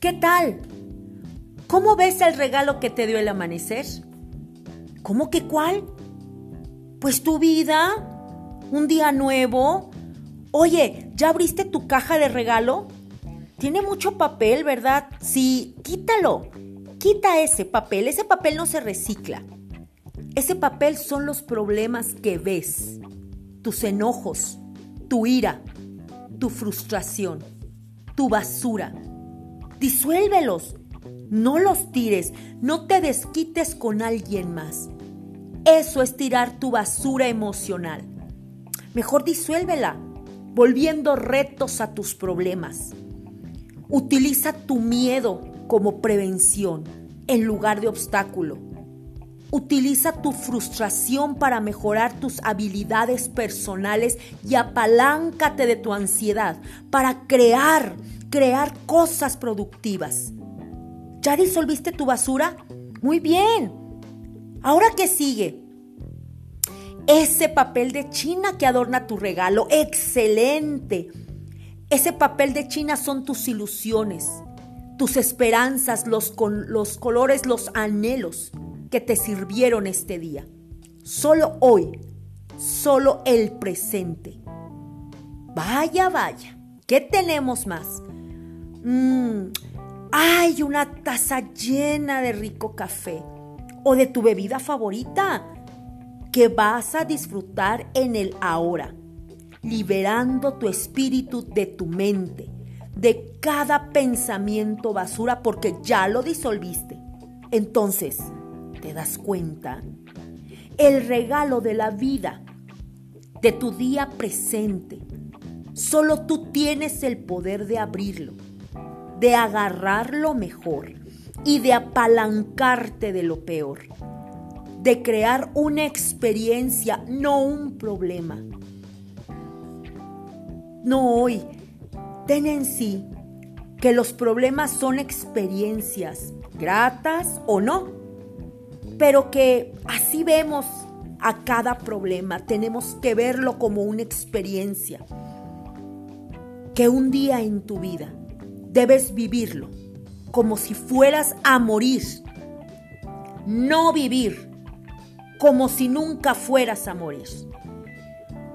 ¿Qué tal? ¿Cómo ves el regalo que te dio el amanecer? ¿Cómo que cuál? Pues tu vida, un día nuevo. Oye, ¿ya abriste tu caja de regalo? Tiene mucho papel, ¿verdad? Sí, quítalo. Quita ese papel. Ese papel no se recicla. Ese papel son los problemas que ves, tus enojos, tu ira, tu frustración, tu basura. Disuélvelos. No los tires. No te desquites con alguien más. Eso es tirar tu basura emocional. Mejor disuélvela, volviendo retos a tus problemas. Utiliza tu miedo como prevención en lugar de obstáculo. Utiliza tu frustración para mejorar tus habilidades personales y apaláncate de tu ansiedad para crear, crear cosas productivas. ¿Ya disolviste tu basura? Muy bien. Ahora qué sigue? Ese papel de China que adorna tu regalo. Excelente. Ese papel de China son tus ilusiones, tus esperanzas, los, los colores, los anhelos que te sirvieron este día. Solo hoy, solo el presente. Vaya, vaya, ¿qué tenemos más? Hay una taza llena de rico café o de tu bebida favorita que vas a disfrutar en el ahora, liberando tu espíritu de tu mente, de cada pensamiento basura porque ya lo disolviste. Entonces, ¿te das cuenta? El regalo de la vida, de tu día presente, solo tú tienes el poder de abrirlo, de agarrarlo mejor y de apalancarte de lo peor, de crear una experiencia, no un problema. No hoy, ten en sí que los problemas son experiencias, gratas o no, pero que así vemos a cada problema, tenemos que verlo como una experiencia, que un día en tu vida debes vivirlo como si fueras a morir. No vivir como si nunca fueras a morir.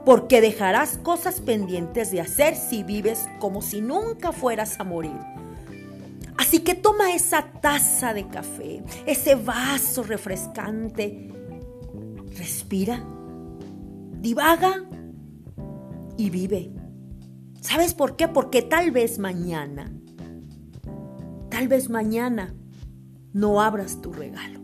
Porque dejarás cosas pendientes de hacer si vives como si nunca fueras a morir. Así que toma esa taza de café, ese vaso refrescante, respira, divaga y vive. ¿Sabes por qué? Porque tal vez mañana Tal vez mañana no abras tu regalo.